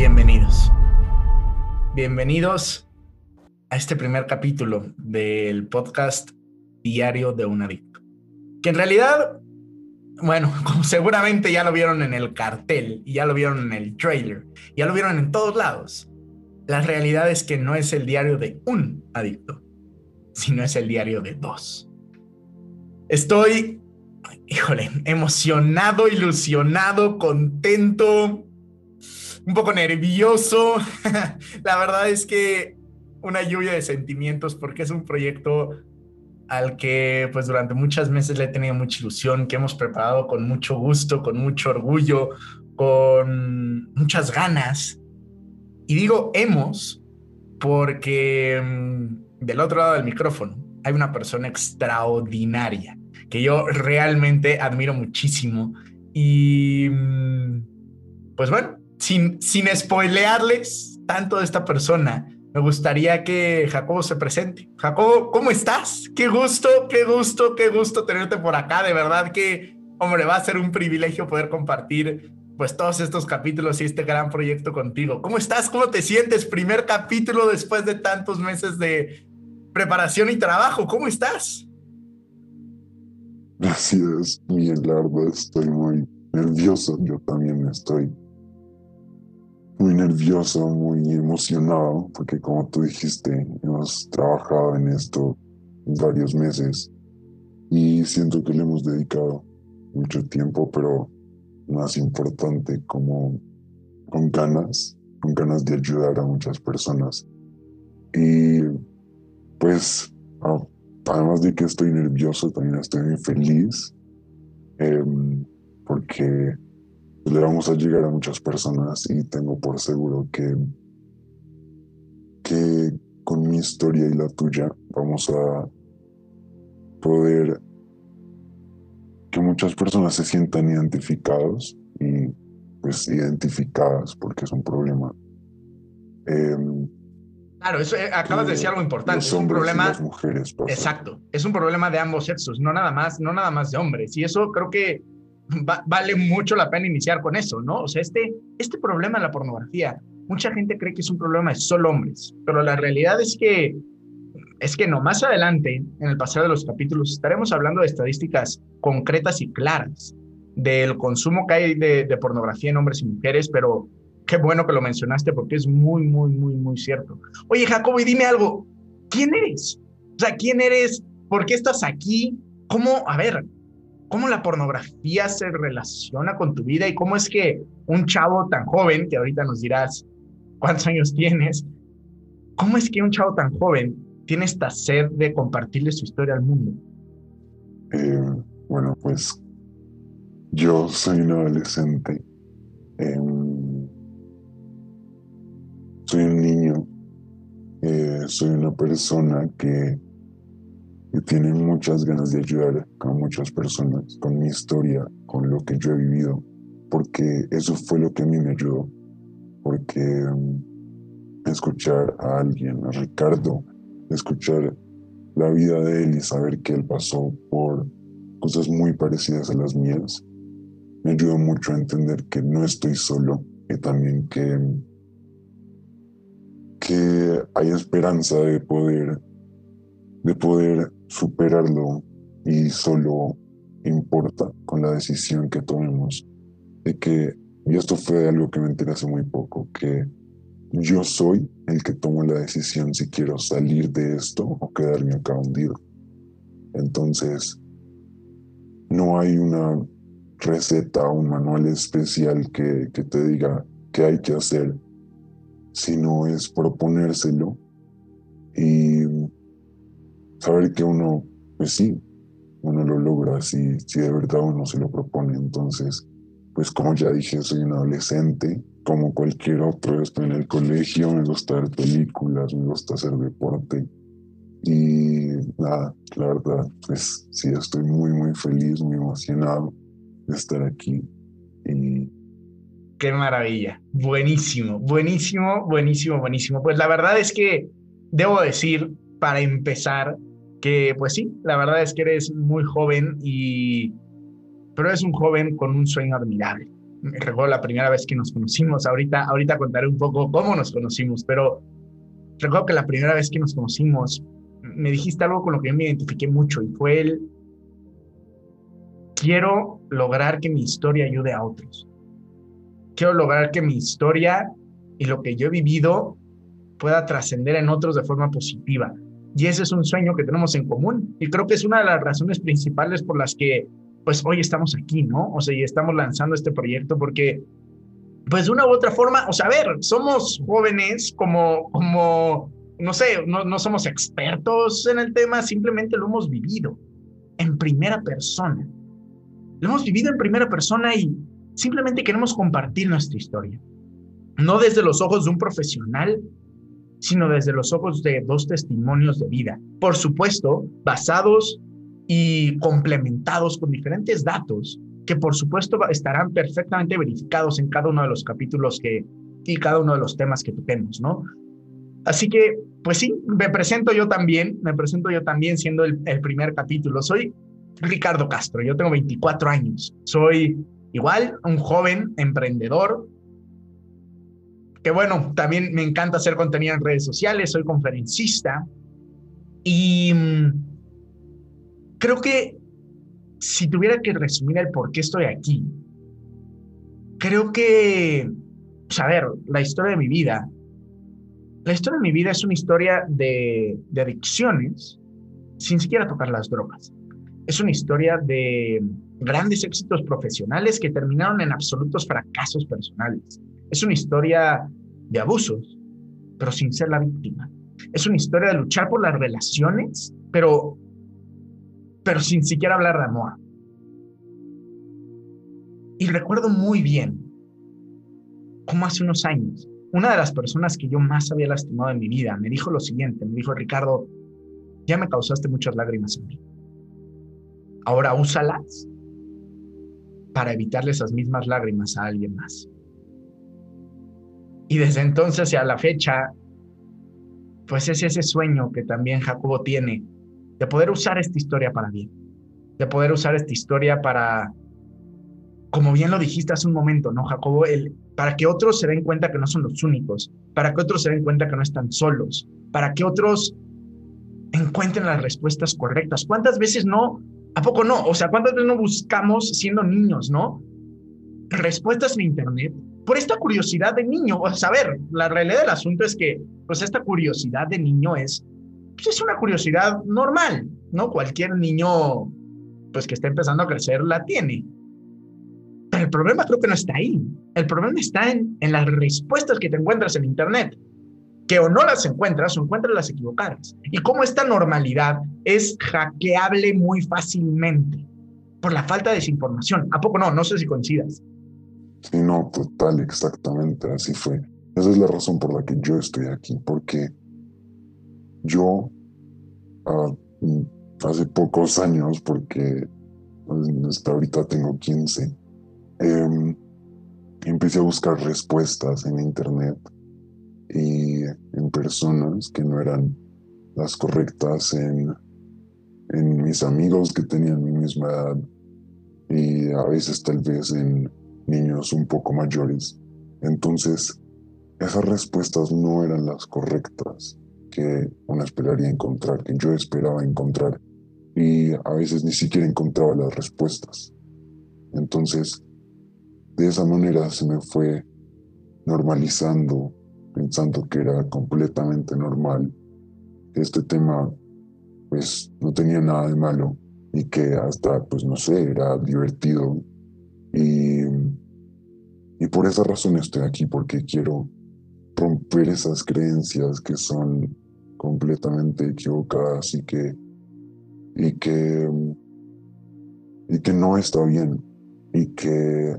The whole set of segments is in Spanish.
Bienvenidos. Bienvenidos a este primer capítulo del podcast Diario de un Adicto. Que en realidad, bueno, como seguramente ya lo vieron en el cartel ya lo vieron en el trailer, ya lo vieron en todos lados. La realidad es que no es el diario de un adicto, sino es el diario de dos. Estoy, híjole, emocionado, ilusionado, contento, un poco nervioso. La verdad es que una lluvia de sentimientos porque es un proyecto al que pues durante muchas meses le he tenido mucha ilusión, que hemos preparado con mucho gusto, con mucho orgullo, con muchas ganas. Y digo hemos porque mm, del otro lado del micrófono hay una persona extraordinaria que yo realmente admiro muchísimo. Y mm, pues bueno, sin, sin spoilearles tanto de esta persona, me gustaría que Jacobo se presente. Jacobo, ¿cómo estás? Qué gusto, qué gusto, qué gusto tenerte por acá. De verdad que, hombre, va a ser un privilegio poder compartir pues todos estos capítulos y este gran proyecto contigo. ¿Cómo estás? ¿Cómo te sientes? Primer capítulo después de tantos meses de preparación y trabajo. ¿Cómo estás? Bien, la verdad estoy muy nervioso. Yo también estoy muy nervioso, muy emocionado, porque como tú dijiste, hemos trabajado en esto varios meses y siento que le hemos dedicado mucho tiempo, pero más importante, como con ganas, con ganas de ayudar a muchas personas. Y pues, además de que estoy nervioso, también estoy muy feliz, em, porque le vamos a llegar a muchas personas y tengo por seguro que, que con mi historia y la tuya vamos a poder que muchas personas se sientan identificados y pues identificadas porque es un problema. Em, claro, eso eh, acabas de decir algo importante. Es un problema. mujeres. Exacto. Es un problema de ambos sexos, no nada más, no nada más de hombres. Y eso creo que vale mucho la pena iniciar con eso, ¿no? O sea, este, este problema de la pornografía, mucha gente cree que es un problema de solo hombres, pero la realidad es que es que no, más adelante, en el pasado de los capítulos, estaremos hablando de estadísticas concretas y claras del consumo que hay de, de pornografía en hombres y mujeres, pero qué bueno que lo mencionaste porque es muy, muy, muy, muy cierto. Oye, Jacobo, y dime algo, ¿quién eres? O sea, ¿quién eres? ¿Por qué estás aquí? ¿Cómo? A ver, cómo la pornografía se relaciona con tu vida y cómo es que un chavo tan joven, que ahorita nos dirás cuántos años tienes, cómo es que un chavo tan joven tiene esta sed de compartirle su historia al mundo. Eh, bueno, pues yo soy un adolescente, em, soy un niño, eh, soy una persona que y tienen muchas ganas de ayudar a muchas personas con mi historia, con lo que yo he vivido, porque eso fue lo que a mí me ayudó, porque mm, escuchar a alguien, a Ricardo, escuchar la vida de él y saber que él pasó por cosas muy parecidas a las mías, me ayudó mucho a entender que no estoy solo y también que, que hay esperanza de poder, de poder superarlo y solo importa con la decisión que tomemos de que, y esto fue algo que me enteré hace muy poco, que yo soy el que tomo la decisión si quiero salir de esto o quedarme acá hundido. Entonces, no hay una receta o un manual especial que, que te diga qué hay que hacer, sino es proponérselo y saber que uno, pues sí, uno lo logra si, si de verdad uno se lo propone. Entonces, pues como ya dije, soy un adolescente, como cualquier otro, estoy en el colegio, me gusta ver películas, me gusta hacer deporte. Y nada, la verdad, pues sí, estoy muy, muy feliz, muy emocionado de estar aquí. Y... Qué maravilla, buenísimo, buenísimo, buenísimo, buenísimo. Pues la verdad es que debo decir, para empezar, que pues sí, la verdad es que eres muy joven y pero es un joven con un sueño admirable. recuerdo la primera vez que nos conocimos, ahorita, ahorita contaré un poco cómo nos conocimos, pero recuerdo que la primera vez que nos conocimos, me dijiste algo con lo que yo me identifiqué mucho y fue el, quiero lograr que mi historia ayude a otros. Quiero lograr que mi historia y lo que yo he vivido pueda trascender en otros de forma positiva. Y ese es un sueño que tenemos en común. Y creo que es una de las razones principales por las que, pues, hoy estamos aquí, ¿no? O sea, y estamos lanzando este proyecto porque, pues, de una u otra forma, o sea, a ver, somos jóvenes como, como, no sé, no, no somos expertos en el tema, simplemente lo hemos vivido en primera persona. Lo hemos vivido en primera persona y simplemente queremos compartir nuestra historia. No desde los ojos de un profesional, sino desde los ojos de dos testimonios de vida. Por supuesto, basados y complementados con diferentes datos que por supuesto estarán perfectamente verificados en cada uno de los capítulos que y cada uno de los temas que toquemos, ¿no? Así que, pues sí, me presento yo también, me presento yo también siendo el, el primer capítulo. Soy Ricardo Castro, yo tengo 24 años, soy igual un joven emprendedor, que bueno, también me encanta hacer contenido en redes sociales, soy conferencista y mm, creo que si tuviera que resumir el por qué estoy aquí, creo que, pues a ver, la historia de mi vida, la historia de mi vida es una historia de, de adicciones sin siquiera tocar las drogas. Es una historia de grandes éxitos profesionales que terminaron en absolutos fracasos personales es una historia de abusos, pero sin ser la víctima. Es una historia de luchar por las relaciones, pero, pero sin siquiera hablar de amor. Y recuerdo muy bien cómo hace unos años, una de las personas que yo más había lastimado en mi vida me dijo lo siguiente, me dijo, Ricardo, ya me causaste muchas lágrimas en mí. Ahora úsalas para evitarle esas mismas lágrimas a alguien más. Y desde entonces y a la fecha, pues es ese sueño que también Jacobo tiene de poder usar esta historia para bien, de poder usar esta historia para, como bien lo dijiste hace un momento, ¿no, Jacobo? El, para que otros se den cuenta que no son los únicos, para que otros se den cuenta que no están solos, para que otros encuentren las respuestas correctas. ¿Cuántas veces no? ¿A poco no? O sea, ¿cuántas veces no buscamos siendo niños, no? Respuestas en Internet por esta curiosidad de niño. O ver, la realidad del asunto es que, pues, esta curiosidad de niño es, pues, es una curiosidad normal, ¿no? Cualquier niño, pues, que está empezando a crecer la tiene. Pero el problema creo que no está ahí. El problema está en, en las respuestas que te encuentras en Internet, que o no las encuentras o encuentras las equivocadas. Y cómo esta normalidad es hackeable muy fácilmente por la falta de desinformación. ¿A poco no? No sé si coincidas. Sí, no, total, exactamente, así fue. Esa es la razón por la que yo estoy aquí, porque yo ah, hace pocos años, porque pues, hasta ahorita tengo 15, em, empecé a buscar respuestas en internet y en personas que no eran las correctas en, en mis amigos que tenían mi misma edad y a veces tal vez en niños un poco mayores. Entonces, esas respuestas no eran las correctas que uno esperaría encontrar, que yo esperaba encontrar. Y a veces ni siquiera encontraba las respuestas. Entonces, de esa manera se me fue normalizando, pensando que era completamente normal, este tema pues no tenía nada de malo y que hasta, pues no sé, era divertido y, y por esa razón estoy aquí, porque quiero romper esas creencias que son completamente equivocadas y que, y que, y que no está bien y que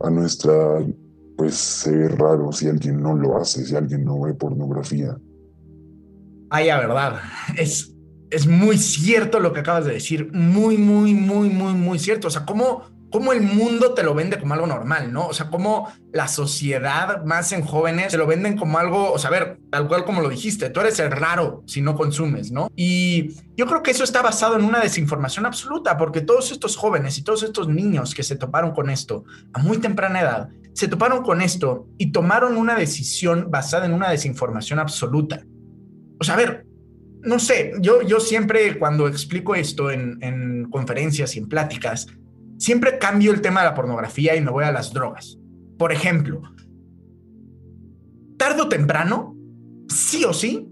a nuestra pues se ve raro si alguien no lo hace, si alguien no ve pornografía. Ay, la verdad, es, es muy cierto lo que acabas de decir, muy, muy, muy, muy, muy cierto. O sea, ¿cómo, cómo el mundo te lo vende como algo normal, ¿no? O sea, cómo la sociedad, más en jóvenes, te lo venden como algo, o sea, ver, tal cual como lo dijiste, tú eres el raro si no consumes, ¿no? Y yo creo que eso está basado en una desinformación absoluta, porque todos estos jóvenes y todos estos niños que se toparon con esto a muy temprana edad, se toparon con esto y tomaron una decisión basada en una desinformación absoluta. O sea, a ver, no sé, yo, yo siempre cuando explico esto en, en conferencias y en pláticas, siempre cambio el tema de la pornografía y me voy a las drogas. Por ejemplo, tarde o temprano, sí o sí,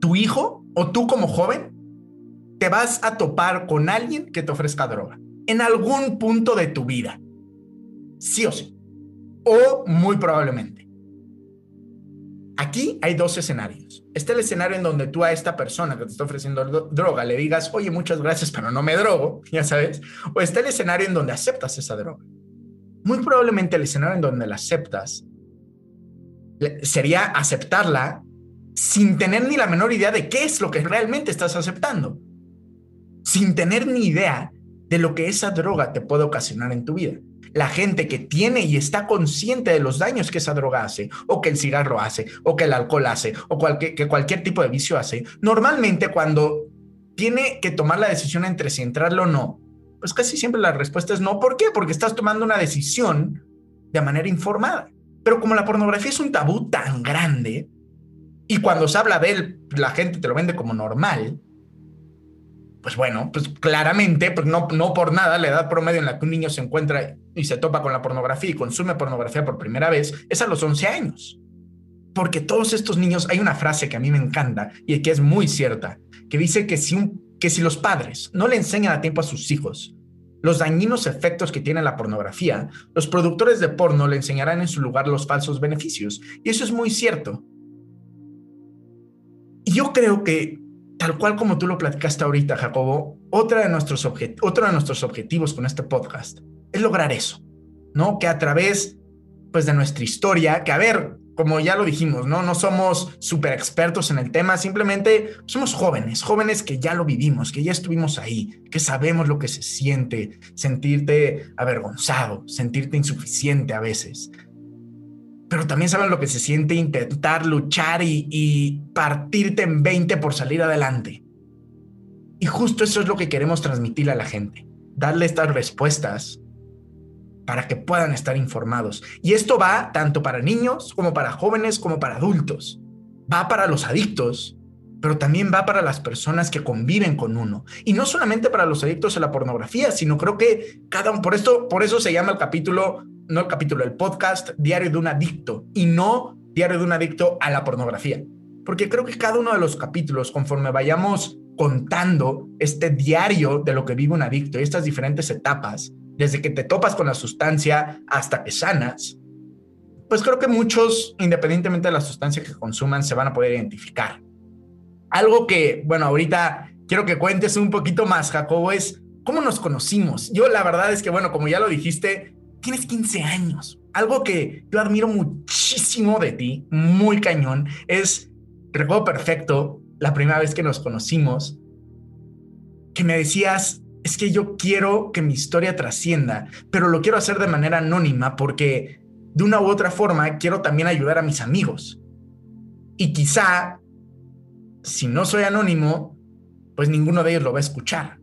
tu hijo o tú como joven, te vas a topar con alguien que te ofrezca droga en algún punto de tu vida. Sí o sí. O muy probablemente. Aquí hay dos escenarios. Está el escenario en donde tú a esta persona que te está ofreciendo droga le digas, oye, muchas gracias, pero no me drogo, ya sabes. O está el escenario en donde aceptas esa droga. Muy probablemente el escenario en donde la aceptas sería aceptarla sin tener ni la menor idea de qué es lo que realmente estás aceptando. Sin tener ni idea de lo que esa droga te puede ocasionar en tu vida la gente que tiene y está consciente de los daños que esa droga hace, o que el cigarro hace, o que el alcohol hace, o que cualquier tipo de vicio hace, normalmente cuando tiene que tomar la decisión entre si entrarlo o no, pues casi siempre la respuesta es no. ¿Por qué? Porque estás tomando una decisión de manera informada. Pero como la pornografía es un tabú tan grande, y cuando se habla de él, la gente te lo vende como normal, pues bueno, pues claramente, pues no, no por nada, la edad promedio en la que un niño se encuentra y se topa con la pornografía y consume pornografía por primera vez es a los 11 años. Porque todos estos niños, hay una frase que a mí me encanta y que es muy cierta, que dice que si, que si los padres no le enseñan a tiempo a sus hijos los dañinos efectos que tiene la pornografía, los productores de porno le enseñarán en su lugar los falsos beneficios. Y eso es muy cierto. Y yo creo que tal cual como tú lo platicaste ahorita, Jacobo, otro de nuestros objetivos con este podcast es lograr eso, ¿no? Que a través, pues, de nuestra historia, que a ver, como ya lo dijimos, ¿no? No somos súper expertos en el tema, simplemente somos jóvenes, jóvenes que ya lo vivimos, que ya estuvimos ahí, que sabemos lo que se siente, sentirte avergonzado, sentirte insuficiente a veces, pero también saben lo que se siente intentar luchar y, partirte en 20 por salir adelante. Y justo eso es lo que queremos transmitir a la gente, darle estas respuestas para que puedan estar informados. Y esto va tanto para niños como para jóvenes como para adultos. Va para los adictos, pero también va para las personas que conviven con uno. Y no solamente para los adictos a la pornografía, sino creo que cada uno, por esto, por eso se llama el capítulo no el capítulo, el podcast Diario de un Adicto y no Diario de un Adicto a la pornografía. Porque creo que cada uno de los capítulos, conforme vayamos contando este diario de lo que vive un adicto y estas diferentes etapas, desde que te topas con la sustancia hasta que sanas, pues creo que muchos, independientemente de la sustancia que consuman, se van a poder identificar. Algo que, bueno, ahorita quiero que cuentes un poquito más, Jacobo, es cómo nos conocimos. Yo la verdad es que, bueno, como ya lo dijiste, tienes 15 años. Algo que yo admiro muchísimo de ti, muy cañón, es, recuerdo perfecto, la primera vez que nos conocimos, que me decías, es que yo quiero que mi historia trascienda, pero lo quiero hacer de manera anónima porque de una u otra forma quiero también ayudar a mis amigos. Y quizá, si no soy anónimo, pues ninguno de ellos lo va a escuchar.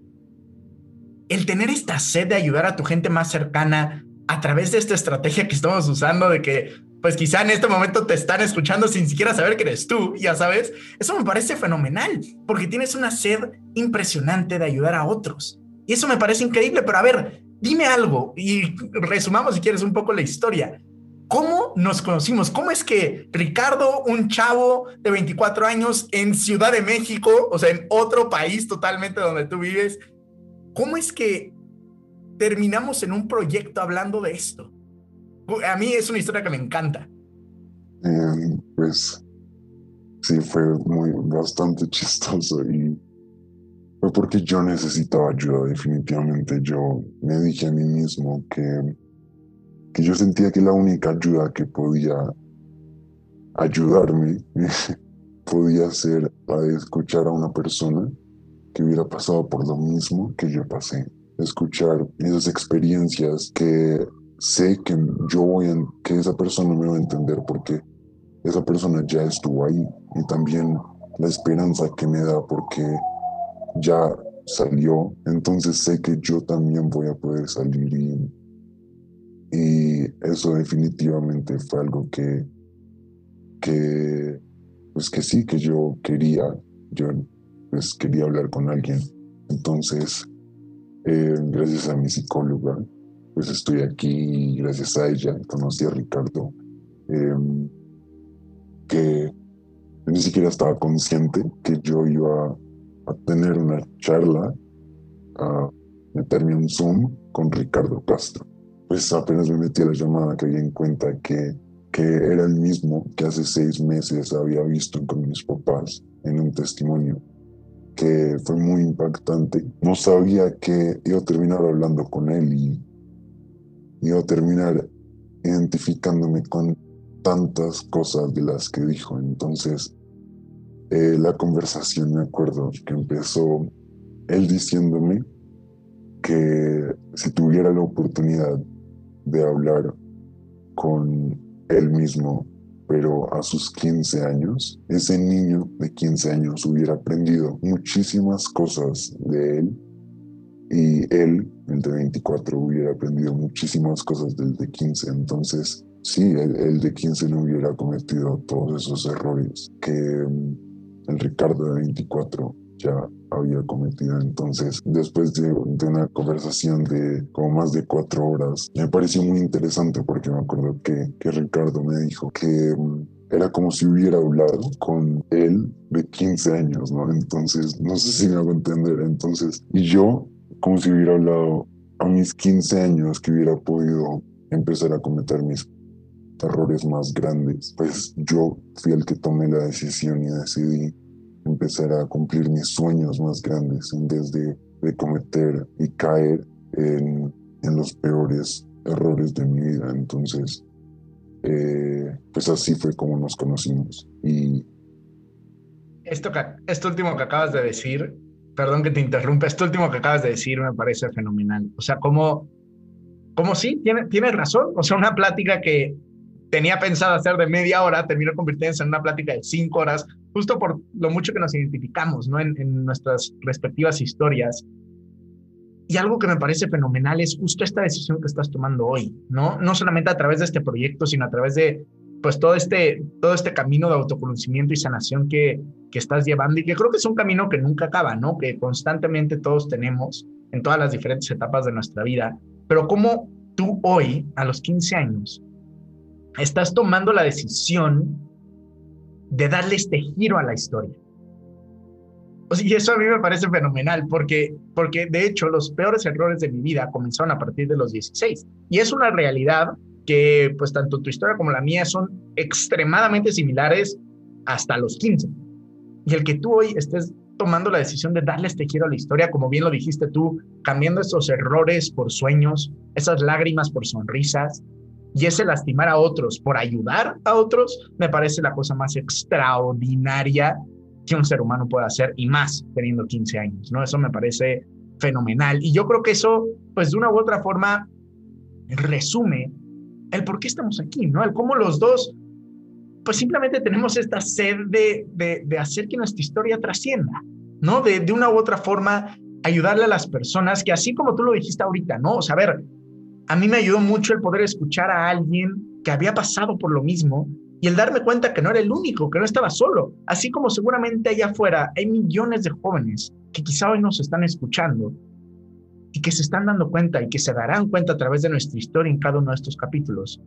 El tener esta sed de ayudar a tu gente más cercana a través de esta estrategia que estamos usando de que pues quizá en este momento te están escuchando sin siquiera saber que eres tú, ya sabes, eso me parece fenomenal, porque tienes una sed impresionante de ayudar a otros. Y eso me parece increíble, pero a ver, dime algo y resumamos si quieres un poco la historia. ¿Cómo nos conocimos? ¿Cómo es que Ricardo, un chavo de 24 años en Ciudad de México, o sea, en otro país totalmente donde tú vives, cómo es que terminamos en un proyecto hablando de esto. A mí es una historia que me encanta. Eh, pues sí, fue muy bastante chistoso y fue porque yo necesitaba ayuda, definitivamente. Yo me dije a mí mismo que, que yo sentía que la única ayuda que podía ayudarme podía ser a escuchar a una persona que hubiera pasado por lo mismo que yo pasé escuchar esas experiencias que sé que yo voy a, que esa persona me va a entender porque esa persona ya estuvo ahí y también la esperanza que me da porque ya salió, entonces sé que yo también voy a poder salir y, eso definitivamente fue algo que, que, pues que sí, que yo quería, yo pues quería hablar con alguien. Entonces, eh, gracias a mi psicóloga, pues estoy aquí gracias a ella conocí a Ricardo, em, que ni siquiera estaba consciente que yo iba a tener una charla, a meterme un Zoom con Ricardo Castro. Pues apenas me metí a la llamada que en cuenta que, que era el mismo que hace seis meses había visto con mis papás en un testimonio que fue muy impactante. No sabía que iba a terminar hablando con él y iba a terminar identificándome con tantas cosas de las que dijo. Entonces, eh, la conversación, me acuerdo que empezó él diciéndome que si tuviera la oportunidad de hablar con él mismo, pero a sus 15 años, ese niño de 15 años hubiera aprendido muchísimas cosas de él y él, el de 24, hubiera aprendido muchísimas cosas del de 15. Entonces, sí, el, el de 15 no hubiera cometido todos esos errores que el Ricardo de 24 ya había cometido. Entonces, después de, una conversación de como más de cuatro horas, me pareció muy interesante porque me acuerdo que, que Ricardo me dijo que mm, era como si hubiera hablado con él de 15 años, ¿no? Entonces, no sé si me hago entender. Entonces, y yo, como si hubiera hablado a mis 15 años, que hubiera podido empezar a cometer mis errores más grandes, pues yo fui el que tomé la decisión y decidí empezar a cumplir mis sueños más grandes en vez de, de cometer y caer en, en, los peores errores de mi vida. Entonces, eh, pues así fue como nos conocimos. Y esto, esto último que acabas de decir, perdón que te interrumpa, esto último que acabas de decir me parece fenomenal. O sea, como, como sí, tiene, tienes razón. O sea, una plática que tenía pensado hacer de media hora terminó convirtiéndose en una plática de cinco horas, justo por lo mucho que nos identificamos ¿no? en, nuestras respectivas historias. Y algo que me parece fenomenal es justo esta decisión que estás tomando hoy, ¿no? No solamente a través de este proyecto, sino a través de pues todo este, todo este camino de autoconocimiento y sanación que, que estás llevando y que creo que es un camino que nunca acaba, ¿no? Que constantemente todos tenemos en todas las diferentes etapas de nuestra vida. Pero cómo tú hoy, a los 15 años, estás tomando la decisión de darle este giro a la historia. y eso a mí me parece fenomenal, porque, porque de hecho los peores errores de mi vida comenzaron a partir de los 16. Y es una realidad que pues tanto tu historia como la mía son extremadamente similares hasta los 15. Y el que tú hoy estés tomando la decisión de darle este giro a la historia, como bien lo dijiste tú, cambiando esos errores por sueños, esas lágrimas por sonrisas, y ese lastimar a otros por ayudar a otros, me parece la cosa más extraordinaria que un ser humano puede hacer y más teniendo 15 años, ¿no? Eso me parece fenomenal. Y yo creo que eso, pues de una u otra forma, resume el por qué estamos aquí, ¿no? El cómo los dos, pues simplemente tenemos esta sed de, de, hacer que nuestra historia trascienda, ¿no? De, de una u otra forma, ayudarle a las personas que así como tú lo dijiste ahorita, ¿no? O sea, ver, a mí me ayudó mucho el poder escuchar a alguien que había pasado por lo mismo y el darme cuenta que no era el único, que no estaba solo, así como seguramente allá afuera hay millones de jóvenes que quizá hoy nos están escuchando y que se están dando cuenta y que se darán cuenta a través de nuestra historia en cada uno de estos capítulos,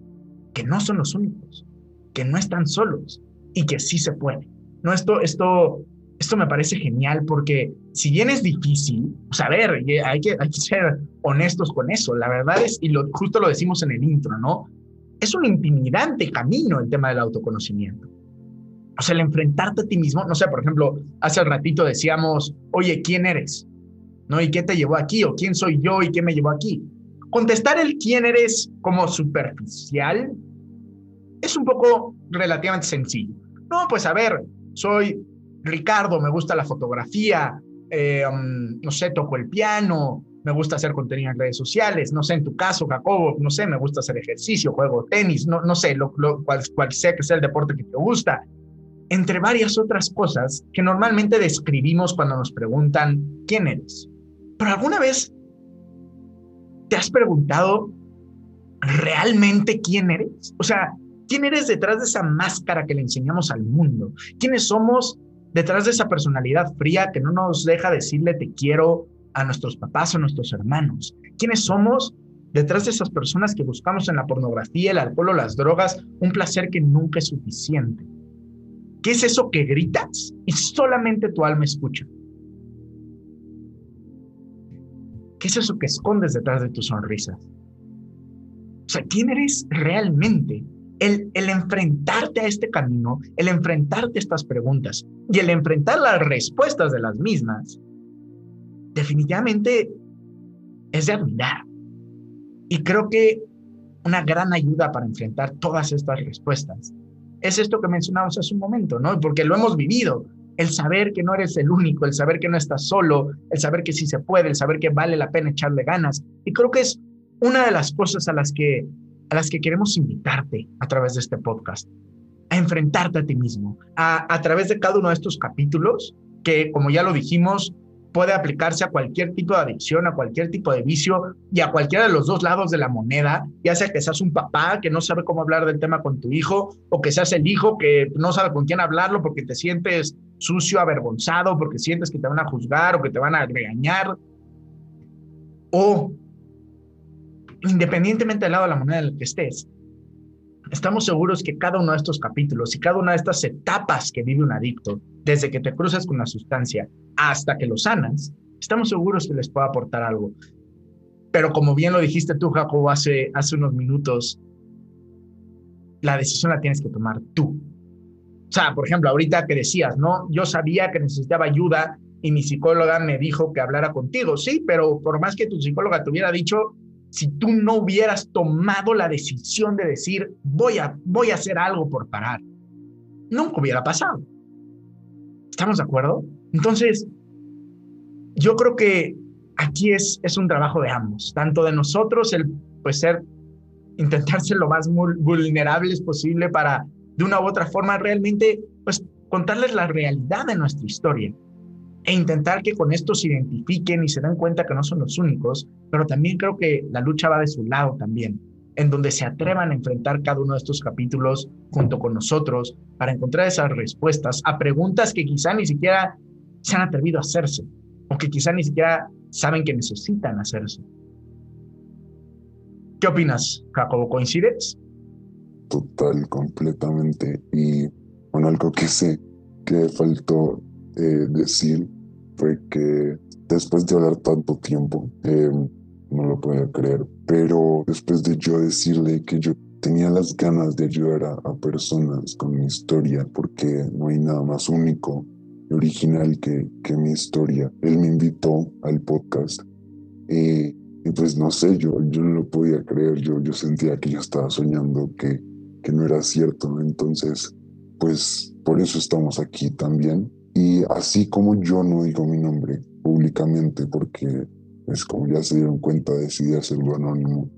que no son los únicos, que no están solos y que sí se puede. No, esto, esto esto me parece genial porque si bien es difícil, sea, a ver, hay que, hay que ser honestos con eso, la verdad es, y lo, justo lo decimos en el intro, ¿no? Es un intimidante camino el tema del autoconocimiento. O sea, el enfrentarte a ti mismo, no sé, por ejemplo, hace el ratito decíamos, oye, ¿quién eres? ¿No? ¿Y qué te llevó aquí? ¿O quién soy yo y qué me llevó aquí? Contestar el quién eres como superficial es un poco relativamente sencillo. No, pues a ver, soy Ricardo, me gusta la fotografía, eh, um, no sé, toco el piano, me gusta hacer contenido en redes sociales, no sé, en tu caso, Jacobo, no sé, me gusta hacer ejercicio, juego tenis, no, no sé, lo, cual, cual sea que sea el deporte que te gusta, entre varias otras cosas que normalmente describimos cuando nos preguntan quién eres. Pero alguna vez te has preguntado realmente quién eres? O sea, ¿quién eres detrás de esa máscara que le enseñamos al mundo? ¿Quiénes somos detrás de esa personalidad fría que no nos deja decirle te quiero a nuestros papás o nuestros hermanos? ¿Quiénes somos detrás de esas personas que buscamos en la pornografía, el alcohol o las drogas un placer que nunca es suficiente? ¿Qué es eso que gritas y solamente tu alma escucha? ¿Qué es eso que escondes detrás de tus sonrisas? O sea, ¿quién eres realmente? El, enfrentarte a este camino, el enfrentarte a estas preguntas y el enfrentar las respuestas de las mismas, definitivamente es de admirar. Y creo que una gran ayuda para enfrentar todas estas respuestas es esto que mencionamos hace un momento, ¿no? Porque lo hemos vivido, el saber que no eres el único, el saber que no estás solo, el saber que sí se puede, el saber que vale la pena echarle ganas. Y creo que es una de las cosas a las que, las que queremos invitarte a través de este podcast, a enfrentarte a ti mismo, a, a través de cada uno de estos capítulos que, como ya lo dijimos, puede aplicarse a cualquier tipo de adicción, a cualquier tipo de vicio y a cualquiera de los dos lados de la moneda, ya sea que seas un papá que no sabe cómo hablar del tema con tu hijo o que seas el hijo que no sabe con quién hablarlo porque te sientes sucio, avergonzado, porque sientes que te van a juzgar o que te van a regañar. O independientemente del lado de la moneda en el que estés, estamos seguros que cada uno de estos capítulos y cada una de estas etapas que vive un adicto, desde que te cruzas con la sustancia hasta que lo sanas, estamos seguros que les puede aportar algo. Pero como bien lo dijiste tú, Jacobo, hace, hace unos minutos, la decisión la tienes que tomar tú. O sea, por ejemplo, ahorita que decías, ¿no? Yo sabía que necesitaba ayuda y mi psicóloga me dijo que hablara contigo. Sí, pero por más que tu psicóloga te hubiera dicho, si tú no hubieras tomado la decisión de decir, voy a, voy a hacer algo por parar, nunca hubiera pasado. ¿Estamos de acuerdo? Entonces, yo creo que aquí es, es un trabajo de ambos, tanto de nosotros, el pues ser, intentar ser lo más vulnerables posible para, de una u otra forma, realmente, pues contarles la realidad de nuestra historia e intentar que con esto se identifiquen y se den cuenta que no son los únicos, pero también creo que la lucha va de su lado también, en donde se atrevan a enfrentar cada uno de estos capítulos junto con nosotros para encontrar esas respuestas a preguntas que quizá ni siquiera se han atrevido a hacerse o que quizá ni siquiera saben que necesitan hacerse. ¿Qué opinas, Jacobo? ¿Coincides? Total, completamente. Y bueno, algo que sé que faltó eh, decir fue que después de hablar tanto tiempo, eh, no lo podía creer, pero después de yo decirle que yo tenía las ganas de ayudar a, a personas con mi historia, porque no hay nada más único original que, que mi historia. Él me invitó al podcast y, y, pues no sé, yo, yo no lo podía creer, yo, yo sentía que yo estaba soñando, que, que no era cierto. Entonces, pues por eso estamos aquí también. Y así como yo no digo mi nombre públicamente, porque es pues, como ya se dieron cuenta, decidí hacerlo anónimo,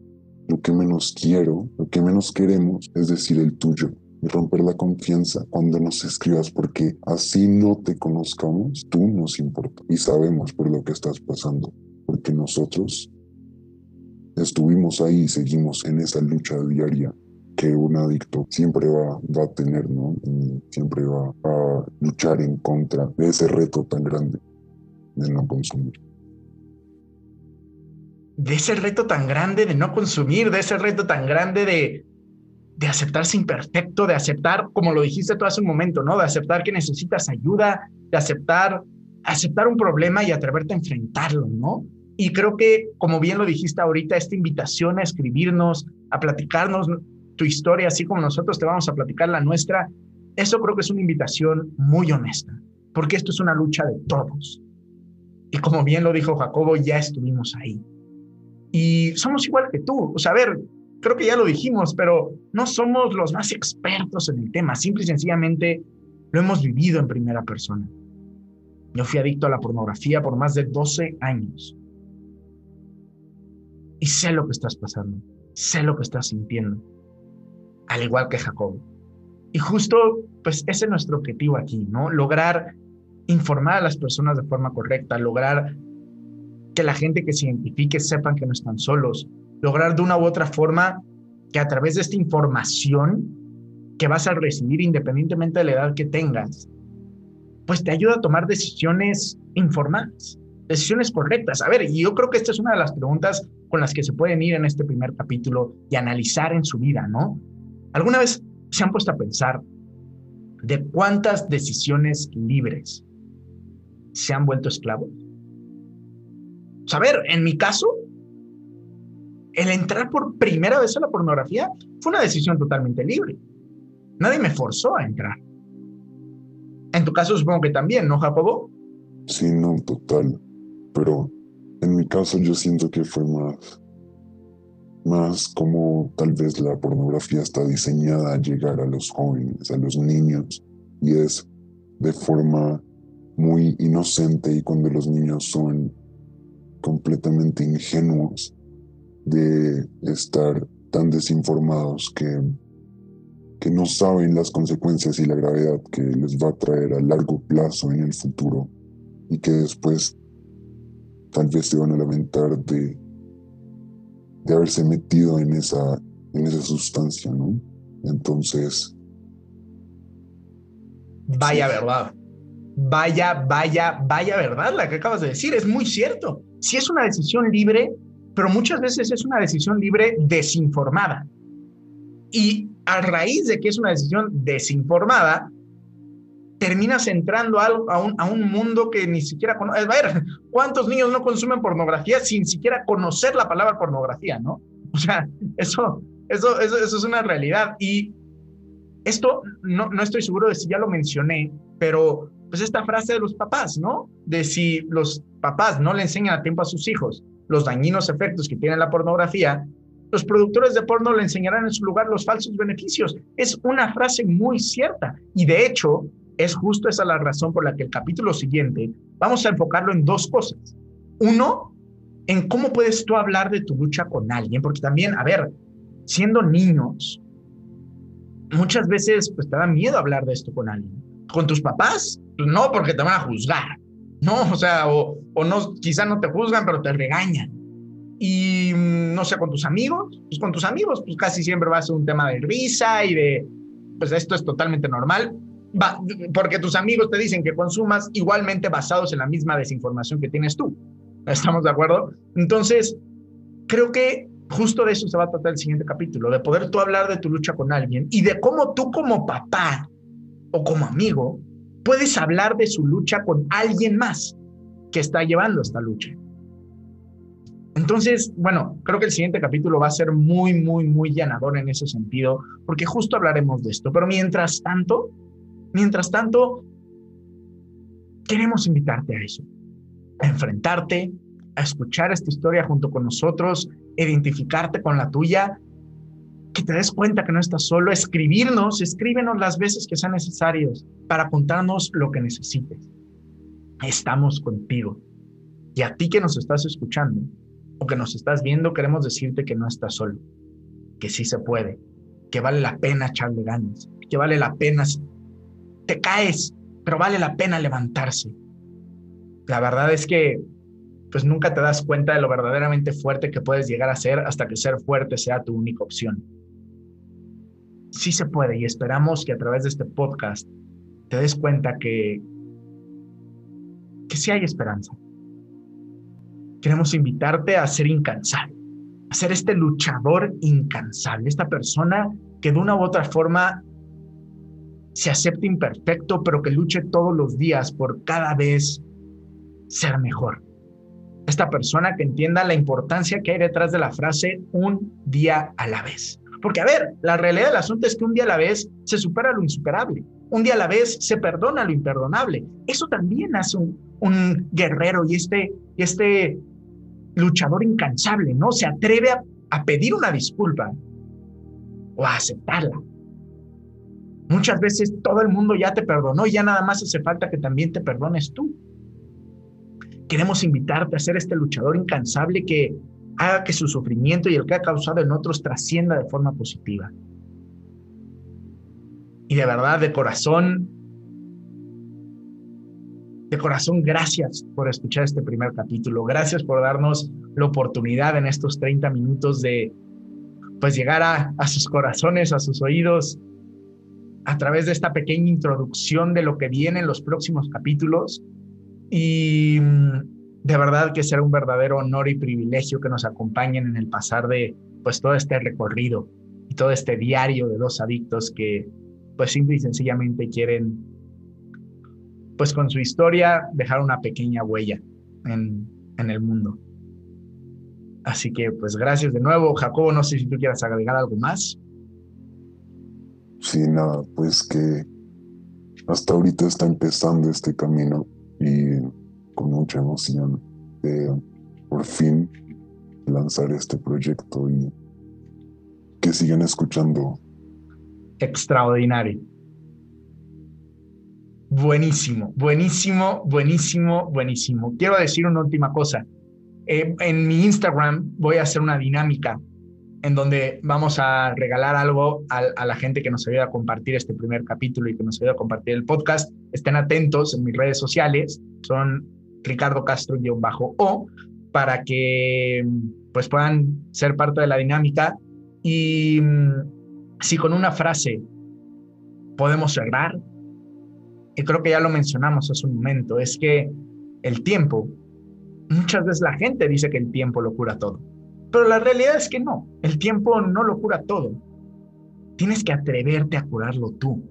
lo que menos quiero, lo que menos queremos es decir el tuyo y romper la confianza cuando nos escribas porque así no te conozcamos, tú nos importa y sabemos por lo que estás pasando, porque nosotros estuvimos ahí y seguimos en esa lucha diaria que un adicto siempre va, va a tener, ¿no? Siempre va a luchar en contra de ese reto tan grande de no consumir. De ese reto tan grande de no consumir, de ese reto tan grande de, de aceptarse imperfecto, de aceptar, como lo dijiste tú hace un momento, ¿no? De aceptar que necesitas ayuda, de aceptar, aceptar un problema y atreverte a enfrentarlo, ¿no? Y creo que, como bien lo dijiste ahorita, esta invitación a escribirnos, a platicarnos tu historia, así como nosotros te vamos a platicar la nuestra, eso creo que es una invitación muy honesta, porque esto es una lucha de todos. Y como bien lo dijo Jacobo, ya estuvimos ahí. Y somos igual que tú. O sea, a ver, creo que ya lo dijimos, pero no somos los más expertos en el tema. Simple y sencillamente lo hemos vivido en primera persona. Yo fui adicto a la pornografía por más de 12 años. y sé lo que estás pasando, sé lo que estás sintiendo, al igual que Jacob. Y justo, pues ese es nuestro objetivo aquí, ¿no? Lograr informar a las personas de forma correcta, lograr que la gente que se identifique sepan que no están solos, lograr de una u otra forma que a través de esta información que vas a recibir independientemente de la edad que tengas, pues te ayuda a tomar decisiones informadas, decisiones correctas. A ver, y yo creo que esta es una de las preguntas con las que se pueden ir en este primer capítulo y analizar en su vida, ¿no? ¿Alguna vez se han puesto a pensar de cuántas decisiones libres se han vuelto esclavos? a ver, en mi caso, el entrar por primera vez a la pornografía fue una decisión totalmente libre. Nadie me forzó a entrar. En tu caso supongo que también, ¿no, Jacobo? Sí, no, total. Pero en mi caso yo siento que fue más, más como tal vez la pornografía está diseñada a llegar a los jóvenes, a los niños, y es de forma muy inocente y cuando los niños son completamente ingenuos de estar tan desinformados que, que no saben las consecuencias y la gravedad que les va a traer a largo plazo en el futuro y que después tal vez se van a lamentar de, de haberse metido en esa, en esa sustancia, ¿no? Entonces... Vaya verdad. Vaya, vaya, vaya verdad la que acabas de decir. Es muy cierto. Si es una decisión libre, pero muchas veces es una decisión libre desinformada. Y a raíz de que es una decisión desinformada, terminas entrando a, un, a un mundo que ni siquiera conoces. A ver, ¿cuántos niños no consumen pornografía sin siquiera conocer la palabra pornografía, no? O sea, eso, eso, eso, eso es una realidad. Y esto no, no estoy seguro de si ya lo mencioné, pero pues esta frase de los papás, ¿no? De si los papás no le enseñan a tiempo a sus hijos los dañinos efectos que tiene la pornografía, los productores de porno le enseñarán en su lugar los falsos beneficios. Es una frase muy cierta y de hecho es justo esa la razón por la que el capítulo siguiente vamos a enfocarlo en dos cosas. Uno, en cómo puedes tú hablar de tu lucha con alguien, porque también, a ver, siendo niños, muchas veces pues te da miedo hablar de esto con alguien. Con tus papás, pues no, porque te van a juzgar. ¿no? O sea, o, no, quizá no te juzgan, pero te regañan. Y mm, no sé, con tus amigos, pues con tus amigos, pues casi siempre va a ser un tema de risa y de, pues esto es totalmente normal, porque tus amigos te dicen que consumas igualmente basados en la misma desinformación que tienes tú. ¿Estamos de acuerdo? Entonces, creo que justo de eso se va a tratar el siguiente capítulo, de poder tú hablar de tu lucha con alguien y de cómo tú como papá o como amigo puedes hablar de su lucha con alguien más que está llevando esta lucha. Entonces, bueno, creo que el siguiente capítulo va a ser muy, muy, muy llenador en ese sentido, porque justo hablaremos de esto. Pero mientras tanto, mientras tanto, queremos invitarte a eso, a enfrentarte, a escuchar esta historia junto con nosotros, identificarte con la tuya que te des cuenta que no estás solo, escribirnos, escríbenos las veces que sean necesarios para contarnos lo que necesites. Estamos contigo. Y a ti que nos estás escuchando o que nos estás viendo, queremos decirte que no estás solo, que sí se puede, que vale la pena echarle ganas, que vale la pena, te caes, pero vale la pena levantarse. La verdad es que pues nunca te das cuenta de lo verdaderamente fuerte que puedes llegar a ser hasta que ser fuerte sea tu única opción sí se puede y esperamos que a través de este podcast te des cuenta que, que sí hay esperanza. Queremos invitarte a ser incansable, a ser este luchador incansable, esta persona que de una u otra forma se acepte imperfecto, pero que luche todos los días por cada vez ser mejor. Esta persona que entienda la importancia que hay detrás de la frase un día a la vez. Porque, a ver, la realidad del asunto es que un día a la vez se supera lo insuperable, un día a la vez se perdona lo imperdonable. Eso también hace un, guerrero y este, este luchador incansable, ¿no? Se atreve a, a pedir una disculpa o a aceptarla. Muchas veces todo el mundo ya te perdonó y ya nada más hace falta que también te perdones tú. Queremos invitarte a ser este luchador incansable que haga que su sufrimiento y el que ha causado en otros trascienda de forma positiva. Y de verdad, de corazón, de corazón, gracias por escuchar este primer capítulo. Gracias por darnos la oportunidad en estos 30 minutos de pues llegar a, a sus corazones, a sus oídos, a través de esta pequeña introducción de lo que viene en los próximos capítulos. Y mm, de verdad que será un verdadero honor y privilegio que nos acompañen en el pasar de pues todo este recorrido y todo este diario de dos adictos que pues simple y sencillamente quieren pues con su historia dejar una pequeña huella en, en el mundo. Así que pues gracias de nuevo, Jacobo, no sé si tú quieras agregar algo más. Sí, nada, pues que hasta ahorita está empezando este camino y con mucha emoción de por fin lanzar este proyecto y que sigan escuchando. Extraordinario. Buenísimo, buenísimo, buenísimo, buenísimo. Quiero decir una última cosa. Eh, en mi Instagram voy a hacer una dinámica en donde vamos a regalar algo a, la gente que nos ayuda a compartir este primer capítulo y que nos ayuda a compartir el podcast. Estén atentos en mis redes sociales, son Ricardo Castro-O, para que pues puedan ser parte de la dinámica. Y si con una frase podemos cerrar, y creo que ya lo mencionamos hace un momento, es que el tiempo, muchas veces la gente dice que el tiempo lo cura todo pero la realidad es que no, el tiempo no lo cura todo. Tienes que atreverte a curarlo tú.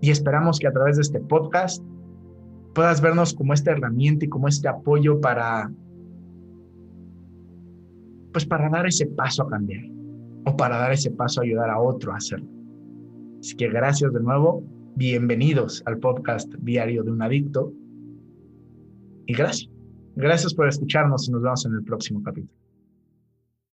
Y esperamos que a través de este podcast puedas vernos como esta herramienta y como este apoyo para, pues para dar ese paso a cambiar o para dar ese paso a ayudar a otro a hacerlo. Así que gracias de nuevo, bienvenidos al podcast Diario de un Adicto y gracias. Gracias por escucharnos y nos vemos en el próximo capítulo.